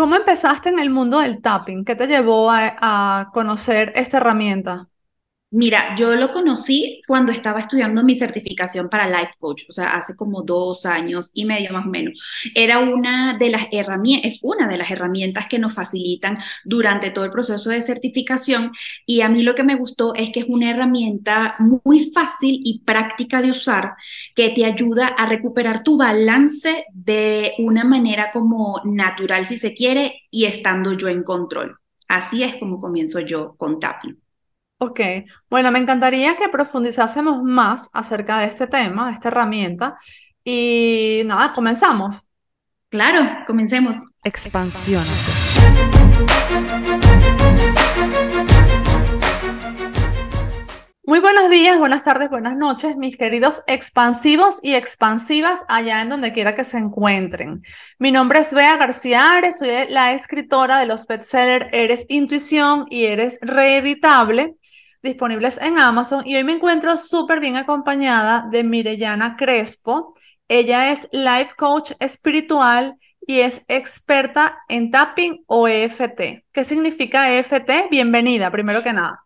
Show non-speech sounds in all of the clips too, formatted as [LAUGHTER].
¿Cómo empezaste en el mundo del tapping? ¿Qué te llevó a, a conocer esta herramienta? Mira, yo lo conocí cuando estaba estudiando mi certificación para Life Coach, o sea, hace como dos años y medio más o menos. Era una de las herramientas, es una de las herramientas que nos facilitan durante todo el proceso de certificación y a mí lo que me gustó es que es una herramienta muy fácil y práctica de usar que te ayuda a recuperar tu balance de una manera como natural, si se quiere, y estando yo en control. Así es como comienzo yo con tapping. Ok, bueno, me encantaría que profundizásemos más acerca de este tema, de esta herramienta. Y nada, comenzamos. Claro, comencemos. Expansión. Muy buenos días, buenas tardes, buenas noches, mis queridos expansivos y expansivas allá en donde quiera que se encuentren. Mi nombre es Bea García Ares, soy la escritora de los bestsellers Eres Intuición y Eres Reeditable disponibles en Amazon y hoy me encuentro súper bien acompañada de Mirellana Crespo. Ella es life coach espiritual y es experta en tapping o EFT. ¿Qué significa EFT? Bienvenida, primero que nada.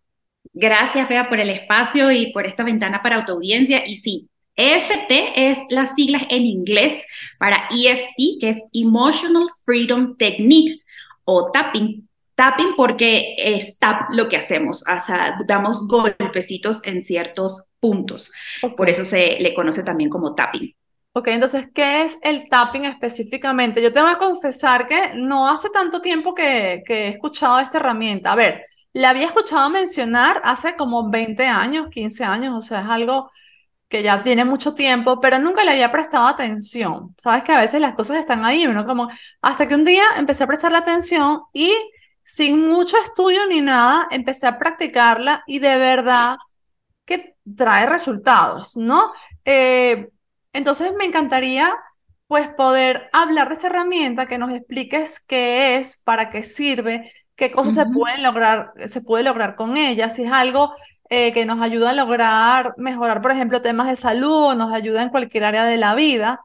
Gracias, Bea, por el espacio y por esta ventana para autoaudiencia. Y sí, EFT es las siglas en inglés para EFT, que es Emotional Freedom Technique o tapping Tapping porque es tap lo que hacemos, o sea, damos golpecitos en ciertos puntos. Por eso se le conoce también como tapping. Ok, entonces, ¿qué es el tapping específicamente? Yo tengo que confesar que no hace tanto tiempo que, que he escuchado esta herramienta. A ver, la había escuchado mencionar hace como 20 años, 15 años, o sea, es algo que ya tiene mucho tiempo, pero nunca le había prestado atención. Sabes que a veces las cosas están ahí, ¿no? Como hasta que un día empecé a prestar la atención y sin mucho estudio ni nada, empecé a practicarla y de verdad que trae resultados, ¿no? Eh, entonces me encantaría pues poder hablar de esta herramienta, que nos expliques qué es, para qué sirve, qué cosas se pueden lograr, se puede lograr con ella, si es algo eh, que nos ayuda a lograr mejorar, por ejemplo, temas de salud o nos ayuda en cualquier área de la vida.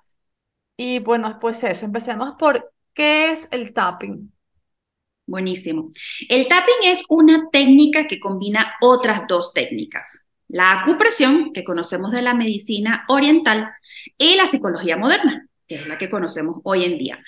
Y bueno, pues eso, empecemos por qué es el tapping. Buenísimo. El tapping es una técnica que combina otras dos técnicas. La acupresión, que conocemos de la medicina oriental, y la psicología moderna, que es la que conocemos hoy en día.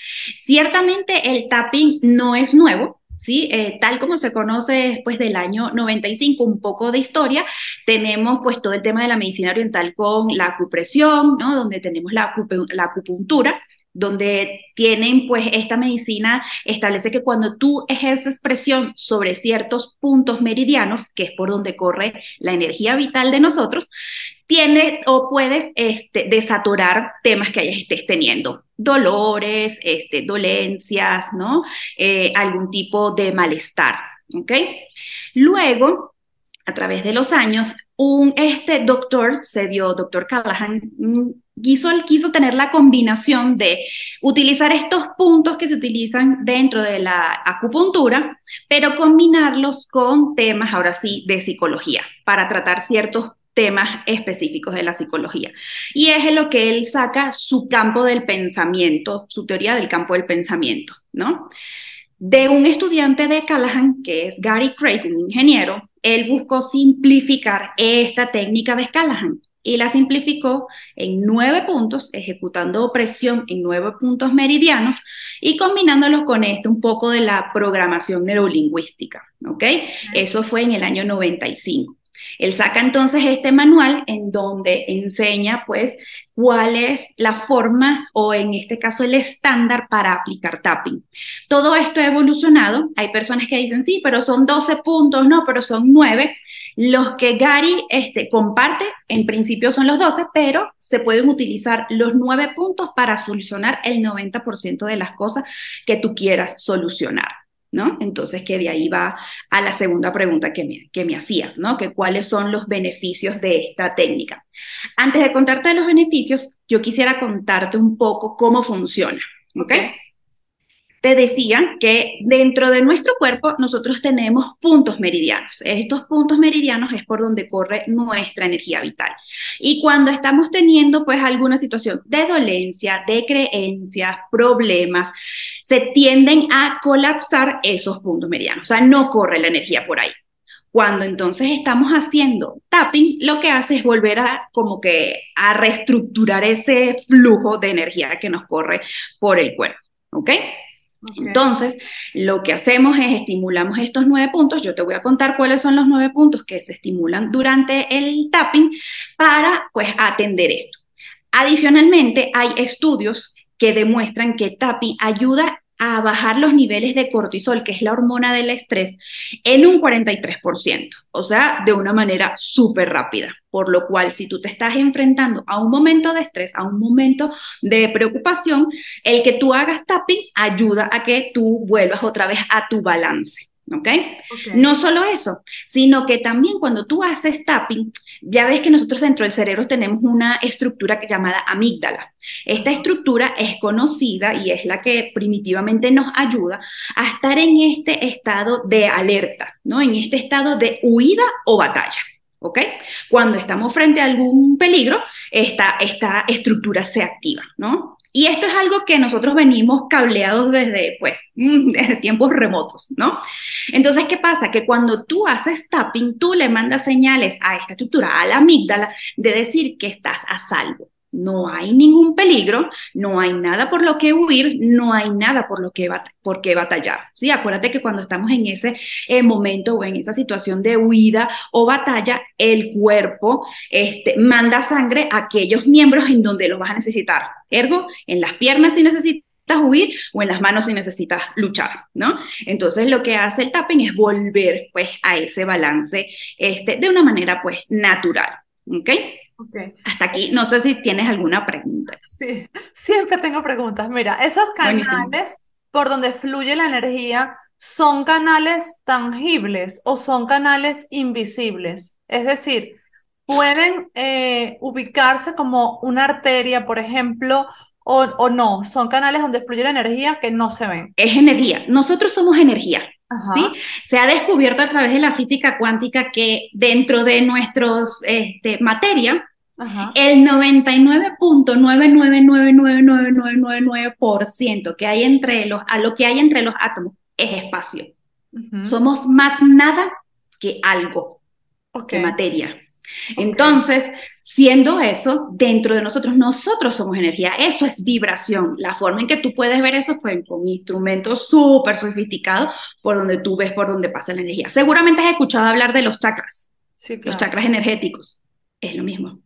Ciertamente el tapping no es nuevo, ¿sí? Eh, tal como se conoce después del año 95, un poco de historia, tenemos pues todo el tema de la medicina oriental con la acupresión, ¿no? Donde tenemos la, la acupuntura, donde tienen pues esta medicina establece que cuando tú ejerces presión sobre ciertos puntos meridianos, que es por donde corre la energía vital de nosotros, tiene o puedes este, temas que estés teniendo, dolores, este, dolencias, ¿no? Eh, algún tipo de malestar, ¿ok? Luego, a través de los años, un este doctor se dio, doctor Callahan, quiso, quiso tener la combinación de utilizar estos puntos que se utilizan dentro de la acupuntura, pero combinarlos con temas, ahora sí, de psicología, para tratar ciertos temas específicos de la psicología. Y es en lo que él saca su campo del pensamiento, su teoría del campo del pensamiento, ¿no? De un estudiante de Callahan, que es Gary Craig, un ingeniero, él buscó simplificar esta técnica de Callahan y la simplificó en nueve puntos, ejecutando presión en nueve puntos meridianos y combinándolos con esto un poco de la programación neurolingüística, ¿ok? Eso fue en el año 95. Él saca entonces este manual en donde enseña pues cuál es la forma o en este caso el estándar para aplicar tapping. Todo esto ha evolucionado. Hay personas que dicen, sí, pero son 12 puntos, no, pero son 9. Los que Gary este, comparte, en principio son los 12, pero se pueden utilizar los 9 puntos para solucionar el 90% de las cosas que tú quieras solucionar. ¿No? Entonces, que de ahí va a la segunda pregunta que me, que me hacías, ¿no? Que cuáles son los beneficios de esta técnica. Antes de contarte los beneficios, yo quisiera contarte un poco cómo funciona, ¿ok? Te decía que dentro de nuestro cuerpo nosotros tenemos puntos meridianos. Estos puntos meridianos es por donde corre nuestra energía vital. Y cuando estamos teniendo pues alguna situación de dolencia, de creencias, problemas, se tienden a colapsar esos puntos meridianos. O sea, no corre la energía por ahí. Cuando entonces estamos haciendo tapping, lo que hace es volver a como que a reestructurar ese flujo de energía que nos corre por el cuerpo, ¿ok? Entonces, lo que hacemos es estimulamos estos nueve puntos. Yo te voy a contar cuáles son los nueve puntos que se estimulan durante el tapping para, pues, atender esto. Adicionalmente, hay estudios que demuestran que tapping ayuda a bajar los niveles de cortisol, que es la hormona del estrés, en un 43%, o sea, de una manera súper rápida. Por lo cual, si tú te estás enfrentando a un momento de estrés, a un momento de preocupación, el que tú hagas tapping ayuda a que tú vuelvas otra vez a tu balance. ¿Ok? No solo eso, sino que también cuando tú haces tapping, ya ves que nosotros dentro del cerebro tenemos una estructura llamada amígdala. Esta estructura es conocida y es la que primitivamente nos ayuda a estar en este estado de alerta, ¿no? En este estado de huida o batalla. ¿ok? Cuando estamos frente a algún peligro, esta, esta estructura se activa, ¿no? Y esto es algo que nosotros venimos cableados desde, pues, mm, desde tiempos remotos, ¿no? Entonces, ¿qué pasa? Que cuando tú haces tapping, tú le mandas señales a esta estructura, a la amígdala, de decir que estás a salvo no hay ningún peligro, no hay nada por lo que huir, no hay nada por lo que por qué batallar. ¿sí? Acuérdate que cuando estamos en ese eh, momento o en esa situación de huida o batalla, el cuerpo este, manda sangre a aquellos miembros en donde los vas a necesitar. Ergo, en las piernas si necesitas huir o en las manos si necesitas luchar, ¿no? Entonces lo que hace el tapping es volver pues a ese balance este, de una manera pues natural, ¿ok? Hasta aquí, no sé si tienes alguna pregunta. Sí, siempre tengo preguntas. Mira, esos canales por donde fluye la energía, ¿son canales tangibles o son canales invisibles? Es decir, pueden eh, ubicarse como una arteria, por ejemplo, o, o, no, son canales donde fluye la energía que no se ven. Es energía, nosotros somos energía. ¿sí? Se ha descubierto a través de la física cuántica que dentro de nuestros este, materia el 99.9999999% que hay entre los, a lo que hay entre los átomos es espacio. Somos más nada que algo, que materia. Entonces, siendo eso, dentro de nosotros, nosotros somos energía, eso es vibración. La forma en que tú puedes ver eso fue con instrumentos súper sofisticados por donde tú ves por donde pasa la energía. Seguramente has escuchado hablar de los chakras, los chakras energéticos. Es lo mismo.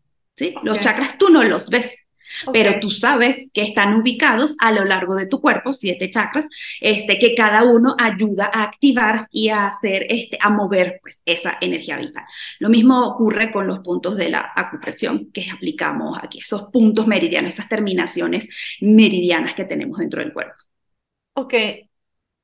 Los chakras tú no los ves, pero tú sabes que están ubicados a lo largo de tu cuerpo, siete chakras, este, que cada uno ayuda a activar y a hacer, este, a mover pues, esa energía vital. Lo mismo ocurre con los puntos de la acupresión que aplicamos aquí, esos puntos meridianos, esas terminaciones meridianas que tenemos dentro del cuerpo. Ok,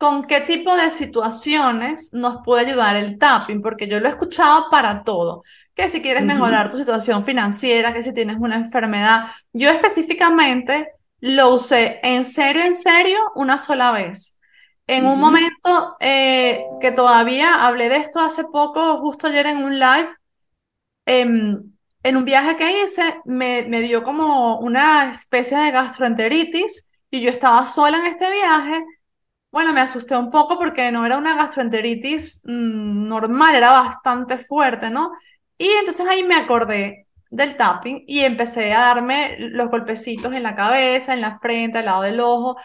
¿con qué tipo de situaciones nos puede ayudar el tapping? Porque yo lo he escuchado para todo, que si quieres mejorar tu situación financiera, que si tienes una enfermedad. Yo específicamente lo usé en serio, en serio, una sola vez. En un momento eh, que todavía hablé de esto hace poco, justo ayer en un live, em, en un viaje que hice, me, me dio como una especie de gastroenteritis y yo estaba sola en este viaje bueno, me asusté un poco porque no era una gastroenteritis mm, normal, era bastante fuerte, ¿no? Y entonces ahí me acordé del tapping y empecé a darme los golpecitos en la cabeza, en la frente, al lado del ojo.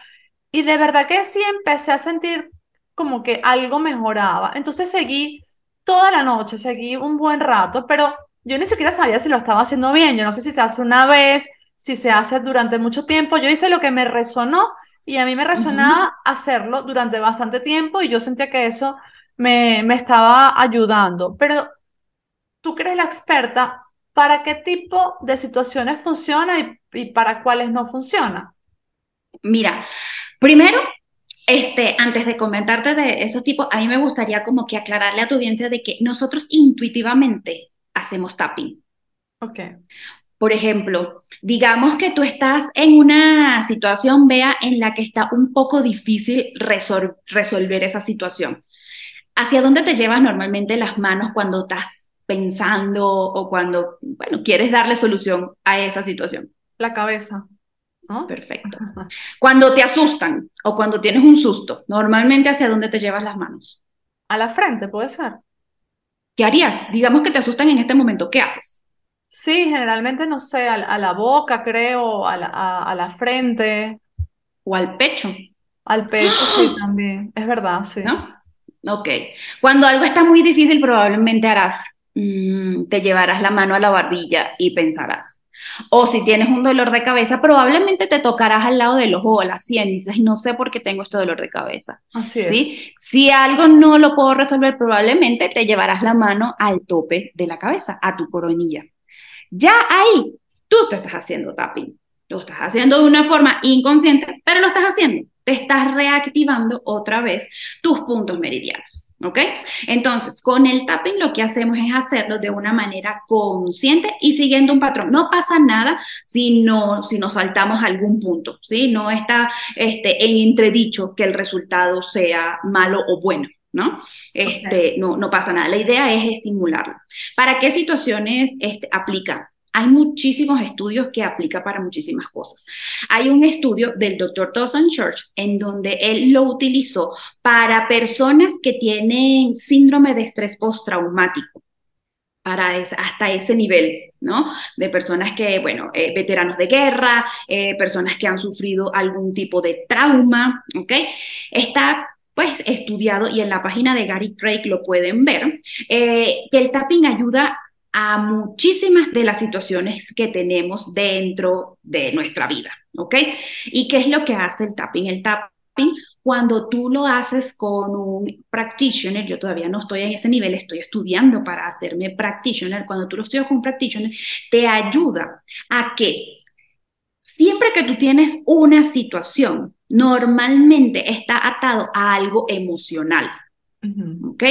Y de verdad que sí empecé a sentir como que algo mejoraba. Entonces seguí toda la noche, seguí un buen rato, pero yo ni siquiera sabía si lo estaba haciendo bien. Yo no sé si se hace una vez, si se hace durante mucho tiempo. Yo hice lo que me resonó y a mí me resonaba hacerlo durante bastante tiempo y yo sentía que eso me, me estaba ayudando. Pero tú que eres la experta, ¿para qué tipo de situaciones funciona y, y para cuáles no funciona? Mira, primero, este, antes de comentarte de esos tipos, a mí me gustaría como que aclararle a tu audiencia de que nosotros intuitivamente hacemos tapping. Ok. Por ejemplo, digamos que tú estás en una situación, vea, en la que está un poco difícil resolver esa situación. ¿Hacia dónde te llevas normalmente las manos cuando estás pensando o cuando, bueno, quieres darle solución a esa situación? La cabeza. Perfecto. Cuando te asustan o cuando tienes un susto, normalmente hacia dónde te llevas las manos? A la frente, puede ser. ¿Qué harías? Digamos que te asustan en este momento, ¿qué haces? Sí, generalmente, no sé, a, la boca, creo, a la, a, la, frente. O al pecho. Al pecho, sí, también. Es verdad, sí. ¿No? Ok. Cuando algo está muy difícil, probablemente harás, mm, te llevarás la mano a la barbilla y pensarás, o si tienes un dolor de cabeza, probablemente te tocarás al lado del ojo o la sien y dices, no sé por qué tengo este dolor de cabeza. Así es. Si algo no lo puedo resolver, probablemente te llevarás la mano al tope de la cabeza, a tu coronilla. Ya ahí, tú te estás haciendo tapping. Lo estás haciendo de una forma inconsciente, pero lo estás haciendo. Te estás reactivando otra vez tus puntos meridianos. ¿Ok? Entonces, con el tapping lo que hacemos es hacerlo de una manera consciente y siguiendo un patrón. No pasa nada si, no, si nos saltamos algún punto, ¿sí? No está este, en entredicho que el resultado sea malo o bueno. ¿No? Este, no, no pasa nada. La idea es estimularlo. ¿Para qué situaciones este, aplica? Hay muchísimos estudios que aplica para muchísimas cosas. Hay un estudio del doctor Dawson Church en donde él lo utilizó para personas que tienen síndrome de estrés postraumático para hasta ese nivel, ¿no? De personas que, bueno, eh, veteranos de guerra, eh, personas que han sufrido algún tipo de trauma, ¿ok? Está pues estudiado y en la página de Gary Craig lo pueden ver, eh, que el tapping ayuda a muchísimas de las situaciones que tenemos dentro de nuestra vida, ¿ok? ¿Y qué es lo que hace el tapping? El tapping, cuando tú lo haces con un practitioner, yo todavía no estoy en ese nivel, estoy estudiando para hacerme practitioner, cuando tú lo estudias con un practitioner, te ayuda a que siempre que tú tienes una situación, normalmente está atado a algo emocional. ¿Ok?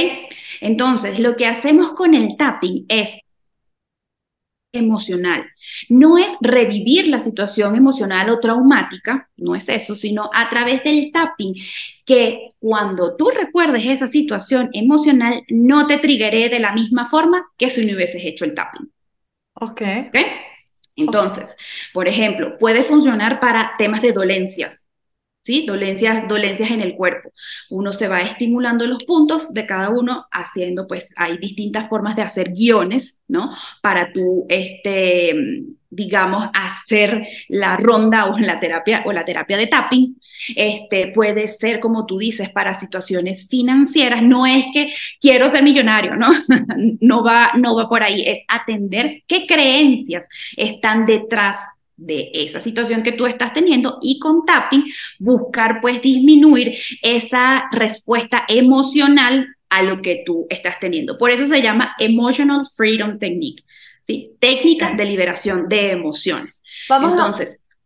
Entonces, lo que hacemos con el tapping es emocional. No es revivir la situación emocional o traumática, no es eso, sino a través del tapping, que cuando tú recuerdes esa situación emocional, no te triggeré de la misma forma que si no hubieses hecho el tapping. Ok. Entonces, por ejemplo, puede funcionar para temas de dolencias. ¿Sí? Dolencias, dolencias en el cuerpo. Uno se va estimulando los puntos de cada uno, haciendo, pues, hay distintas formas de hacer guiones, ¿no? Para tú, este, digamos, hacer la ronda o la terapia, o la terapia de tapping. Este, puede ser, como tú dices, para situaciones financieras. No es que quiero ser millonario, ¿no? [LAUGHS] no, va, no va por ahí. Es atender qué creencias están detrás de esa situación que tú estás teniendo y con tapping buscar pues disminuir esa respuesta emocional a lo que tú estás teniendo. Por eso se llama Emotional Freedom Technique, ¿sí? Técnica de liberación de emociones. Vamos Entonces, a,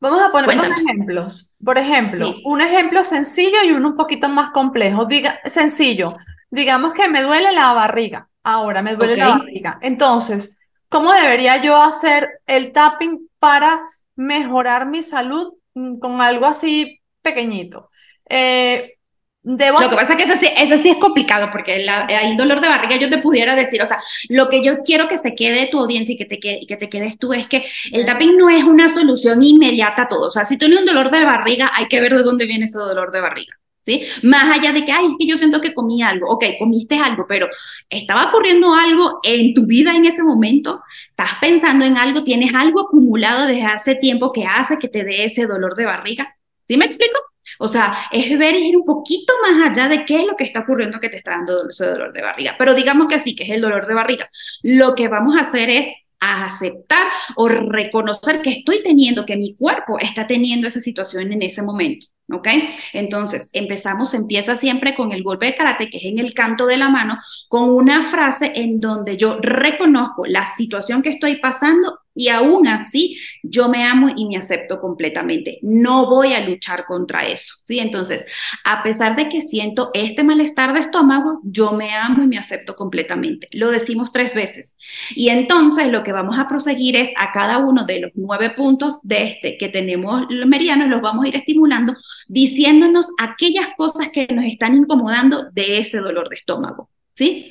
vamos a poner dos ejemplos. Por ejemplo, un ejemplo sencillo y uno un poquito más complejo. Diga, sencillo, digamos que me duele la barriga. Ahora me duele la barriga. Entonces, ¿cómo debería yo hacer el tapping para mejorar mi salud mm, con algo así pequeñito. Eh, debo lo que pasa es que eso sí, eso sí es complicado, porque el dolor de barriga yo te pudiera decir, o sea, lo que yo quiero que se quede tu audiencia y que te, quede, que te quedes tú es que el tapping no es una solución inmediata a todo. O sea, si tienes un dolor de barriga, hay que ver de dónde viene ese dolor de barriga. ¿Sí? Más allá de que, ay, es que yo siento que comí algo, ok, comiste algo, pero estaba ocurriendo algo en tu vida en ese momento estás pensando en algo, tienes algo acumulado desde hace tiempo que hace que te dé ese dolor de barriga. ¿Sí me explico? O sea, es ver ir un poquito más allá de qué es lo que está ocurriendo que te está dando ese dolor de barriga. Pero digamos que sí, que es el dolor de barriga. Lo que vamos a hacer es aceptar o reconocer que estoy teniendo, que mi cuerpo está teniendo esa situación en ese momento. ¿Ok? Entonces, empezamos, empieza siempre con el golpe de karate, que es en el canto de la mano, con una frase en donde yo reconozco la situación que estoy pasando y aún así yo me amo y me acepto completamente. No voy a luchar contra eso, ¿sí? Entonces, a pesar de que siento este malestar de estómago, yo me amo y me acepto completamente. Lo decimos tres veces. Y entonces lo que vamos a proseguir es a cada uno de los nueve puntos de este que tenemos los meridianos, los vamos a ir estimulando diciéndonos aquellas cosas que nos están incomodando de ese dolor de estómago, ¿sí?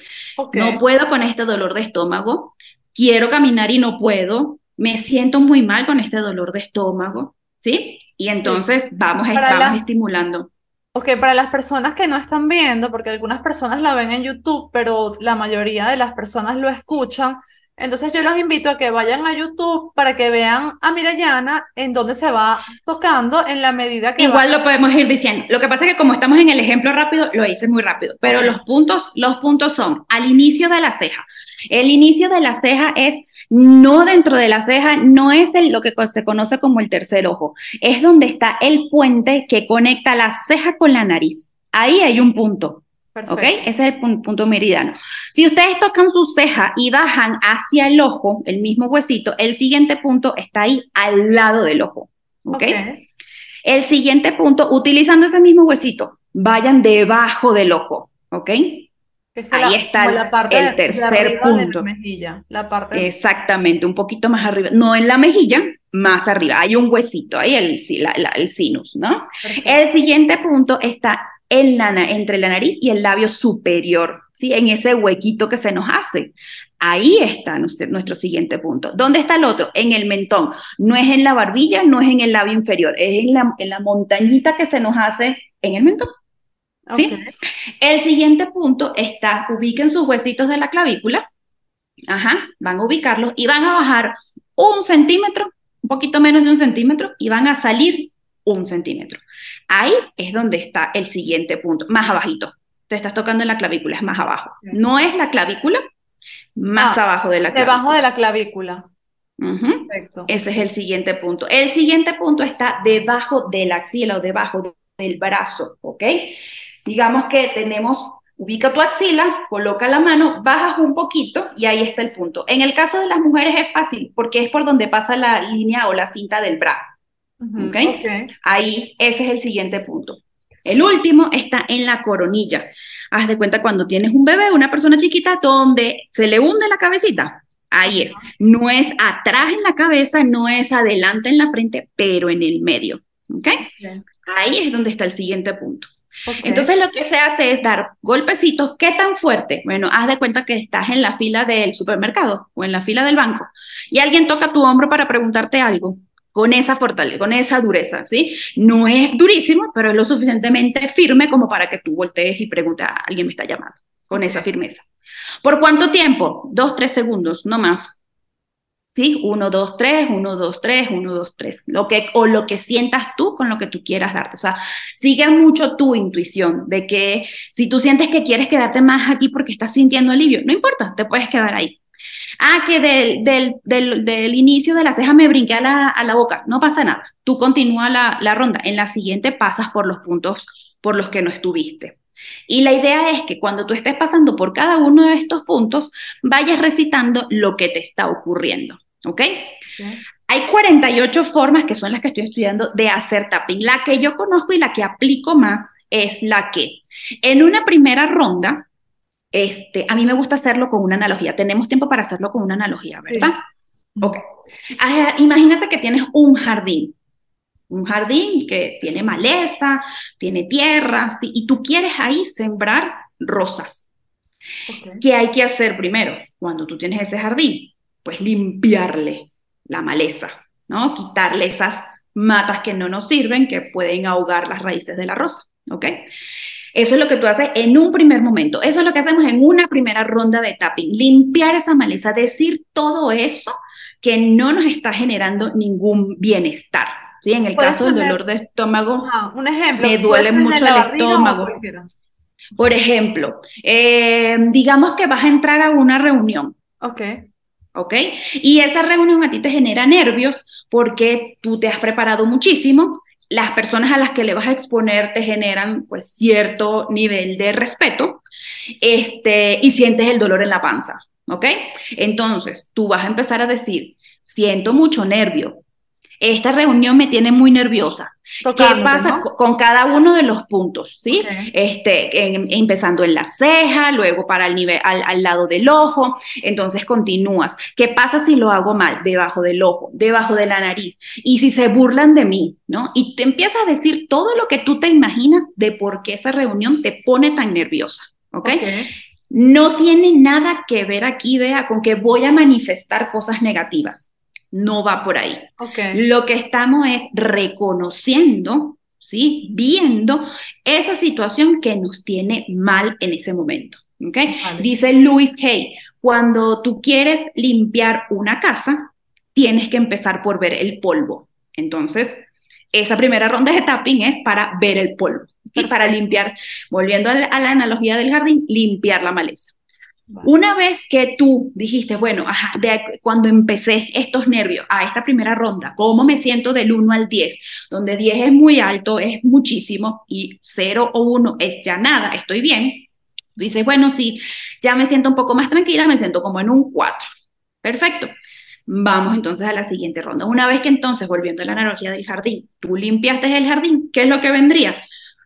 No puedo con este dolor de estómago, quiero caminar y no puedo, me siento muy mal con este dolor de estómago, ¿sí? Y entonces vamos a estar estimulando. Ok, para las personas que no están viendo, porque algunas personas la ven en YouTube, pero la mayoría de las personas lo escuchan, entonces yo los invito a que vayan a YouTube para que vean a Mirayana en dónde se va tocando en la medida que... Igual lo podemos ir diciendo. Lo que pasa es que como estamos en el ejemplo rápido, lo hice muy rápido, pero los, puntos, los puntos son al inicio de la ceja. El inicio de la ceja es no dentro de la ceja, no es el, lo que se conoce como el tercer ojo, es donde está el puente que conecta la ceja con la nariz. Ahí hay un punto. ¿Ok? Ese es el punto, meridiano. Si ustedes tocan su ceja y bajan hacia el ojo, el mismo huesito, el siguiente punto está ahí al lado del ojo. ¿Ok? El siguiente punto, utilizando ese mismo huesito, vayan debajo del ojo. ¿Ok? Ahí está el, el tercer punto. la mejilla, la parte Exactamente, un poquito más arriba. No en la mejilla, más arriba. Hay un huesito, ahí el, el sinus, ¿no? El siguiente punto está en la, entre la nariz y el labio superior, ¿sí? En ese huequito que se nos hace. Ahí está nuestro, siguiente punto. ¿Dónde está el otro? En el mentón. No es en la barbilla, no es en el labio inferior, es en la, en la montañita que se nos hace en el mentón. ¿Sí? El siguiente punto está, ubiquen sus huesitos de la clavícula. Ajá, van a ubicarlos y van a bajar un centímetro, un poquito menos de un centímetro, y van a salir un centímetro. Ahí es donde está el siguiente punto, más abajito. Te estás tocando en la clavícula, es más abajo. No es la clavícula, más ah, abajo de la clavícula. Debajo de la clavícula. Perfecto. Ese es el siguiente punto. El siguiente punto está debajo de la axila o debajo del brazo, ¿ok? Digamos que tenemos, ubica tu axila, coloca la mano, bajas un poquito y ahí está el punto. En el caso de las mujeres es fácil porque es por donde pasa la línea o la cinta del brazo. ¿Okay? Ahí, ese es el siguiente punto. El último está en la coronilla. Haz de cuenta cuando tienes un bebé, una persona chiquita, donde se le hunde la cabecita. Ahí es. No es atrás en la cabeza, no es adelante en la frente, pero en el medio. ¿Ok? Ahí es donde está el siguiente punto. Entonces lo que se hace es dar golpecitos. ¿Qué tan fuerte? Bueno, haz de cuenta que estás en la fila del supermercado o en la fila del banco y alguien toca tu hombro para preguntarte algo con esa fortaleza, con esa dureza, ¿sí? No es durísimo, pero es lo suficientemente firme como para que tú voltees y preguntes, a alguien me está llamando, con esa firmeza. ¿Por cuánto tiempo? Dos, tres segundos, no más. ¿Sí? Uno, dos, tres, uno, dos, tres, uno, dos, tres. Lo que, o lo que sientas tú con lo que tú quieras darte. O sea, sigue mucho tu intuición de que si tú sientes que quieres quedarte más aquí porque estás sintiendo alivio, no importa, te puedes quedar ahí. Ah, que del, del, del, del, inicio de la ceja me brinqué a la, a la boca. No pasa nada. Tú continúa la, la ronda. En la siguiente pasas por los puntos por los que no estuviste. Y la idea es que cuando tú estés pasando por cada uno de estos puntos, vayas recitando lo que te está ocurriendo. ¿Ok? Hay 48 formas que son las que estoy estudiando de hacer tapping. La que yo conozco y la que aplico más es la que en una primera ronda este, a mí me gusta hacerlo con una analogía. Tenemos tiempo para hacerlo con una analogía, ¿verdad? Ok. imagínate que tienes un jardín, un jardín que tiene maleza, tiene tierra, y tú quieres ahí sembrar rosas. ¿Qué hay que hacer primero cuando tú tienes ese jardín? Pues limpiarle la maleza, ¿no? Quitarle esas matas que no nos sirven, que pueden ahogar las raíces de la rosa, ¿ok? Eso es lo que tú haces en un primer momento. Eso es lo que hacemos en una primera ronda de tapping. Limpiar esa maleza, decir todo eso que no nos está generando ningún bienestar. ¿sí? En el caso del dolor de estómago, un ejemplo, me duele mucho el estómago. Por ejemplo, eh, digamos que vas a entrar a una reunión. Ok. ¿Ok? Y esa reunión a ti te genera nervios porque tú te has preparado muchísimo, las personas a las que le vas a exponer te generan pues cierto nivel de respeto este, y sientes el dolor en la panza, ¿ok? Entonces, tú vas a empezar a decir, siento mucho nervio. Esta reunión me tiene muy nerviosa. ¿Qué pasa con cada uno de los puntos? ¿sí? Este, empezando en la ceja, luego para el nivel, al, lado del ojo, entonces continúas. ¿Qué pasa si lo hago mal? Debajo del ojo, debajo de la nariz. Y si se burlan de mí, ¿no? Y te empiezas a decir todo lo que tú te imaginas de por qué esa reunión te pone tan nerviosa, ¿ok? No tiene nada que ver aquí, vea, con que voy a manifestar cosas negativas no va por ahí. Lo que estamos es reconociendo, ¿sí? Viendo esa situación que nos tiene mal en ese momento. ¿okay? Dice Louis Hay, cuando tú quieres limpiar una casa, tienes que empezar por ver el polvo. Entonces, esa primera ronda de tapping es para ver el polvo y para limpiar, volviendo a la analogía del jardín, limpiar la maleza. Una vez que tú dijiste, bueno, de, cuando empecé estos nervios a esta primera ronda, ¿cómo me siento del 1 al 10? Donde 10 es muy alto, es muchísimo, y 0 o 1 es ya nada, estoy bien. Dices, bueno, sí, ya me siento un poco más tranquila, me siento como en un 4. Perfecto. Vamos entonces a la siguiente ronda. Una vez que entonces, volviendo a la analogía del jardín, tú limpiaste el jardín, ¿qué es lo que vendría?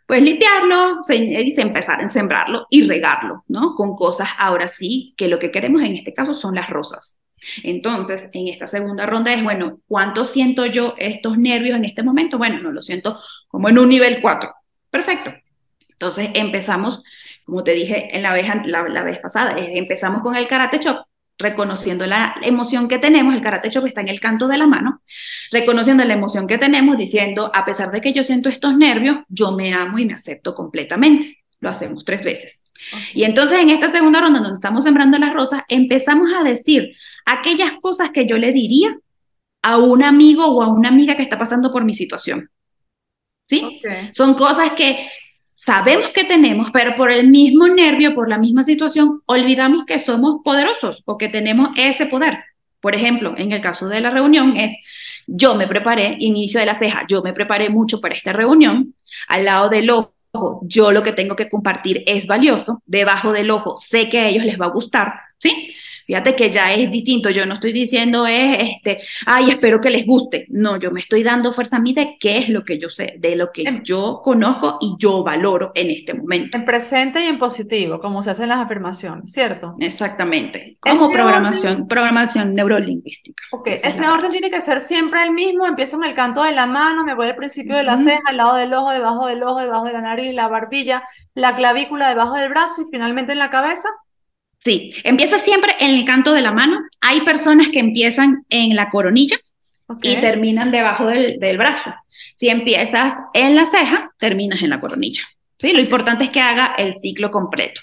Pues limpiarlo y empezar a sembrarlo y regarlo, ¿no? Con cosas ahora sí, que lo que queremos en este caso son las rosas. Entonces, en esta segunda ronda es, bueno, ¿cuánto siento yo estos nervios en este momento? Bueno, no lo siento como en un nivel 4. Perfecto. Entonces empezamos, como te dije en la vez, la, la vez pasada, empezamos con el karate chop reconociendo la emoción que tenemos, el karate que está en el canto de la mano, reconociendo la emoción que tenemos, diciendo, a pesar de que yo siento estos nervios, yo me amo y me acepto completamente. Lo hacemos tres veces. Y entonces en esta segunda ronda, donde estamos sembrando las rosas, empezamos a decir aquellas cosas que yo le diría a un amigo o a una amiga que está pasando por mi situación. ¿Sí? Son cosas que sabemos que tenemos, pero por el mismo nervio, por la misma situación, olvidamos que somos poderosos o que tenemos ese poder. Por ejemplo, en el caso de la reunión es, yo me preparé, inicio de la ceja, yo me preparé mucho para esta reunión, al lado del ojo, yo lo que tengo que compartir es valioso, debajo del ojo sé que a ellos les va a gustar, ¿sí? Fíjate que ya es distinto, yo no estoy diciendo es, este, ay, espero que les guste. No, yo me estoy dando fuerza a mí de qué es lo que yo sé, de lo que yo conozco y yo valoro en este momento. En presente y en positivo, como se hacen las afirmaciones, ¿cierto? Exactamente. Como programación, programación neurolingüística. Ok, ese orden tiene que ser siempre el mismo. Empiezo en el canto de la mano, me voy al principio de la ceja, al lado del ojo, debajo del ojo, debajo de la nariz, la barbilla, la clavícula, debajo del brazo y finalmente en la cabeza. Sí, empieza siempre en el canto de la mano. Hay personas que empiezan en la coronilla y terminan debajo del, brazo. Si empiezas en la ceja, terminas en la coronilla. ¿sí? Lo importante es que haga el ciclo completo.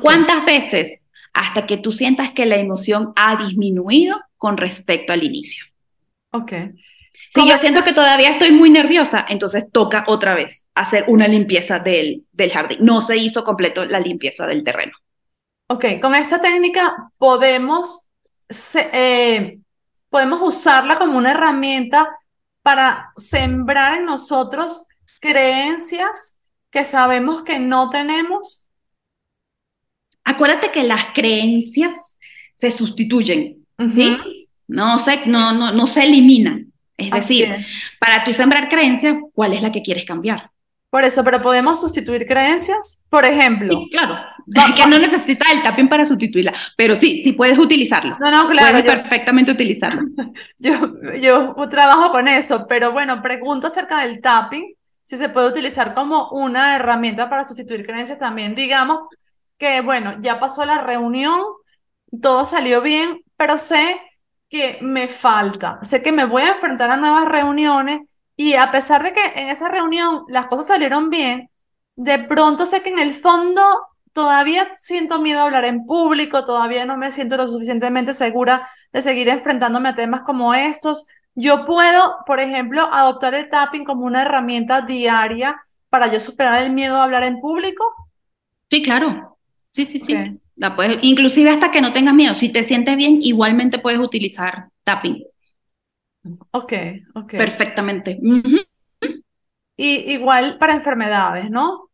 ¿Cuántas veces? Hasta que tú sientas que la emoción ha disminuido con respecto al inicio. Ok. Si yo siento que todavía estoy muy nerviosa, entonces toca otra vez hacer una limpieza del, del jardín. No se hizo completo la limpieza del terreno. Ok, con esta técnica podemos, eh, podemos usarla como una herramienta para sembrar en nosotros creencias que sabemos que no tenemos. Acuérdate que las creencias se sustituyen, ¿sí? No se, no, no, no se eliminan. Es decir, para tú sembrar creencias, ¿cuál es la que quieres cambiar? Por eso, pero podemos sustituir creencias. Por ejemplo. Sí, claro. [LAUGHS] que no necesita el tapping para sustituirla, pero sí, sí puedes utilizarlo. No, no, claro. Puedes perfectamente utilizarlo. [LAUGHS] Yo, yo trabajo con eso, pero bueno, pregunto acerca del tapping, si se puede utilizar como una herramienta para sustituir creencias también. Digamos que, bueno, ya pasó la reunión, todo salió bien, pero sé que me falta, sé que me voy a enfrentar a nuevas reuniones y a pesar de que en esa reunión las cosas salieron bien, de pronto sé que en el fondo todavía siento miedo a hablar en público, todavía no me siento lo suficientemente segura de seguir enfrentándome a temas como estos. Yo puedo, por ejemplo, adoptar el tapping como una herramienta diaria para yo superar el miedo a hablar en público. Sí, claro. Sí, sí, sí. La puedes, inclusive hasta que no tengas miedo. Si te sientes bien, igualmente puedes utilizar tapping. Ok, ok. Perfectamente. Y igual para enfermedades, ¿no?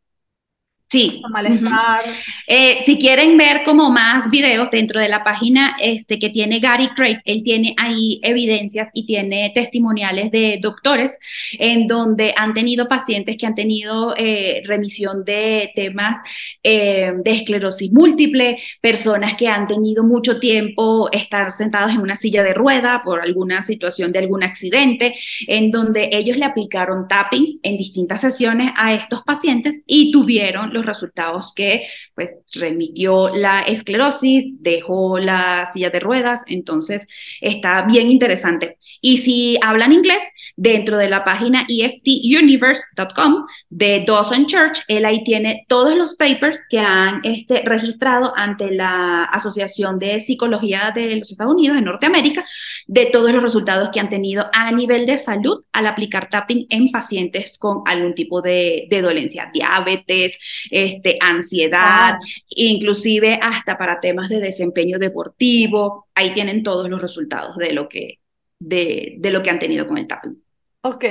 Sí. Malestar. Eh, si quieren ver como más videos dentro de la página este, que tiene Gary Craig, él tiene ahí evidencias y tiene testimoniales de doctores en donde han tenido pacientes que han tenido eh, remisión de temas eh, de esclerosis múltiple, personas que han tenido mucho tiempo estar sentados en una silla de rueda por alguna situación de algún accidente, en donde ellos le aplicaron tapping en distintas sesiones a estos pacientes y tuvieron los resultados que pues remitió la esclerosis, dejó la silla de ruedas, entonces está bien interesante. Y si hablan inglés, dentro de la página eftuniverse.com de Dawson Church, él ahí tiene todos los papers que han este, registrado ante la Asociación de Psicología de los Estados Unidos, de Norteamérica, de todos los resultados que han tenido a nivel de salud al aplicar tapping en pacientes con algún tipo de, de dolencia, diabetes, este, ansiedad, inclusive hasta para temas de desempeño deportivo. Ahí tienen todos los resultados de lo que, de, de lo que han tenido con el tapping. Ok,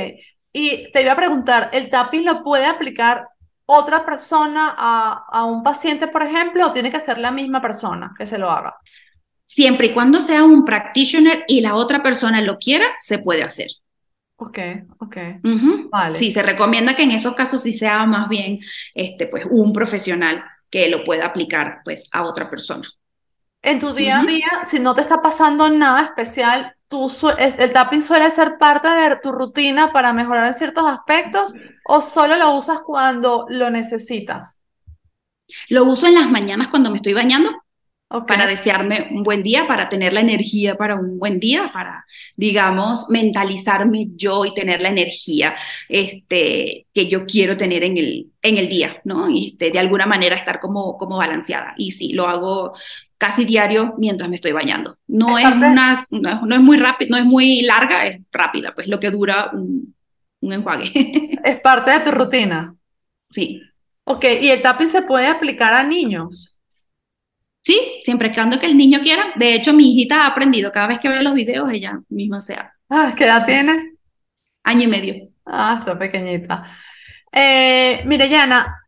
y te iba a preguntar, ¿el tapping lo puede aplicar otra persona a, a, un paciente, por ejemplo, o tiene que ser la misma persona que se lo haga? Siempre y cuando sea un practitioner y la otra persona lo quiera, se puede hacer. Ok, ok. vale. Sí, se recomienda que en esos casos sí sea más bien este, pues, un profesional que lo pueda aplicar pues, a otra persona. En tu día a día, si no te está pasando nada especial, tú ¿el tapping suele ser parte de tu rutina para mejorar en ciertos aspectos o solo lo usas cuando lo necesitas? Lo uso en las mañanas cuando me estoy bañando para desearme un buen día, para tener la energía para un buen día, para, digamos, mentalizarme yo y tener la energía este, que yo quiero tener en el, en el día, ¿no? Este, de alguna manera estar como, como balanceada. Y sí, lo hago casi diario mientras me estoy bañando. No es, una, no, es muy rápido, no es muy larga, es rápida, pues lo que dura un, un enjuague. [LAUGHS] Es parte de tu rutina. Sí. Ok, ¿y el tapping se puede aplicar a niños? Sí, siempre cuando que el niño quiera. De hecho, mi hijita ha aprendido. Cada vez que ve los videos, ella misma se hace. Ah, ¿qué edad tiene? Año y medio. Ah, está pequeñita. Eh, mire, Yana,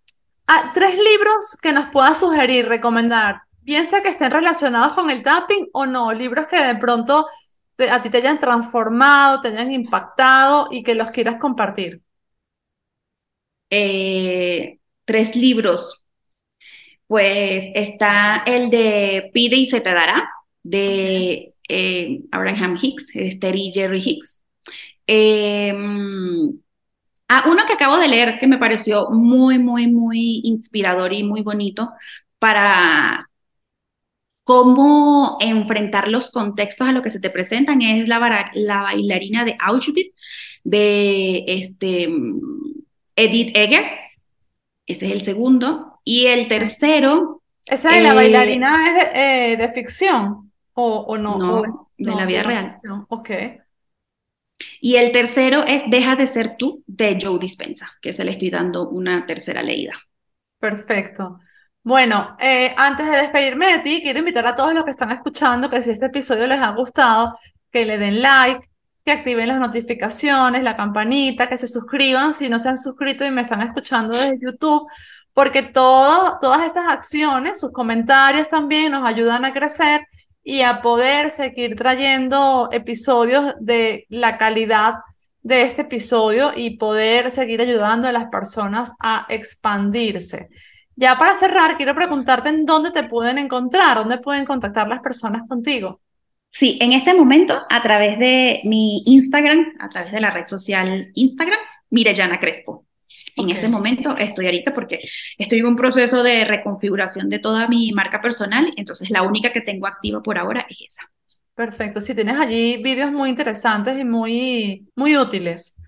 ah, tres libros que nos puedas sugerir, recomendar, piensa que estén relacionados con el tapping o no, libros que de pronto a ti te hayan transformado, te hayan impactado y que los quieras compartir. Eh, tres libros. Pues está el de Pide y se te dará, de eh, Abraham Hicks, Esther y Jerry Hicks. Em, ah, uno que acabo de leer que me pareció muy, muy, muy inspirador y muy bonito para cómo enfrentar los contextos a lo que se te presentan es la, la bailarina de Auschwitz de este, Edith Egger. Ese es el segundo. Y el tercero... ¿Esa de la eh, bailarina es de, eh, de ficción o, o no? No, de la vida real. Ok. Y el tercero es Deja de ser tú de Joe Dispensa, que se le estoy dando una tercera leída. Perfecto. Bueno, eh, antes de despedirme de ti, quiero invitar a todos los que están escuchando que si este episodio les ha gustado, que le den like, que activen las notificaciones, la campanita, que se suscriban si no se han suscrito y me están escuchando desde YouTube, porque todas estas acciones, sus comentarios también nos ayudan a crecer y a poder seguir trayendo episodios de la calidad de este episodio y poder seguir ayudando a las personas a expandirse. Ya para cerrar, quiero preguntarte en dónde te pueden encontrar, dónde pueden contactar las personas contigo. Sí, en este momento a través de mi Instagram, a través de la red social Instagram, Mirellana Crespo. En este momento estoy ahorita porque estoy en un proceso de reconfiguración de toda mi marca personal, entonces la única que tengo activa por ahora es esa. Perfecto, si tienes allí vídeos muy interesantes y muy, muy útiles.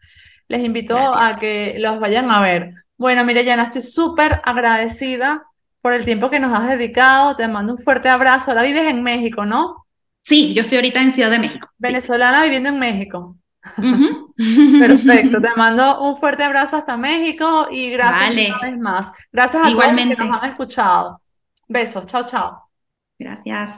Les invito a que los vayan a ver. Bueno, mire, Yana, estoy súper agradecida por el tiempo que nos has dedicado. Te mando un fuerte abrazo. Ahora vives en México, ¿no? Sí, yo estoy ahorita en Ciudad de México. Venezolana viviendo en México. [LAUGHS] Perfecto, [LAUGHS] te mando un fuerte abrazo hasta México y gracias una vez más. Gracias a Igualmente. todos que nos han escuchado. Besos, chao, chao. Gracias.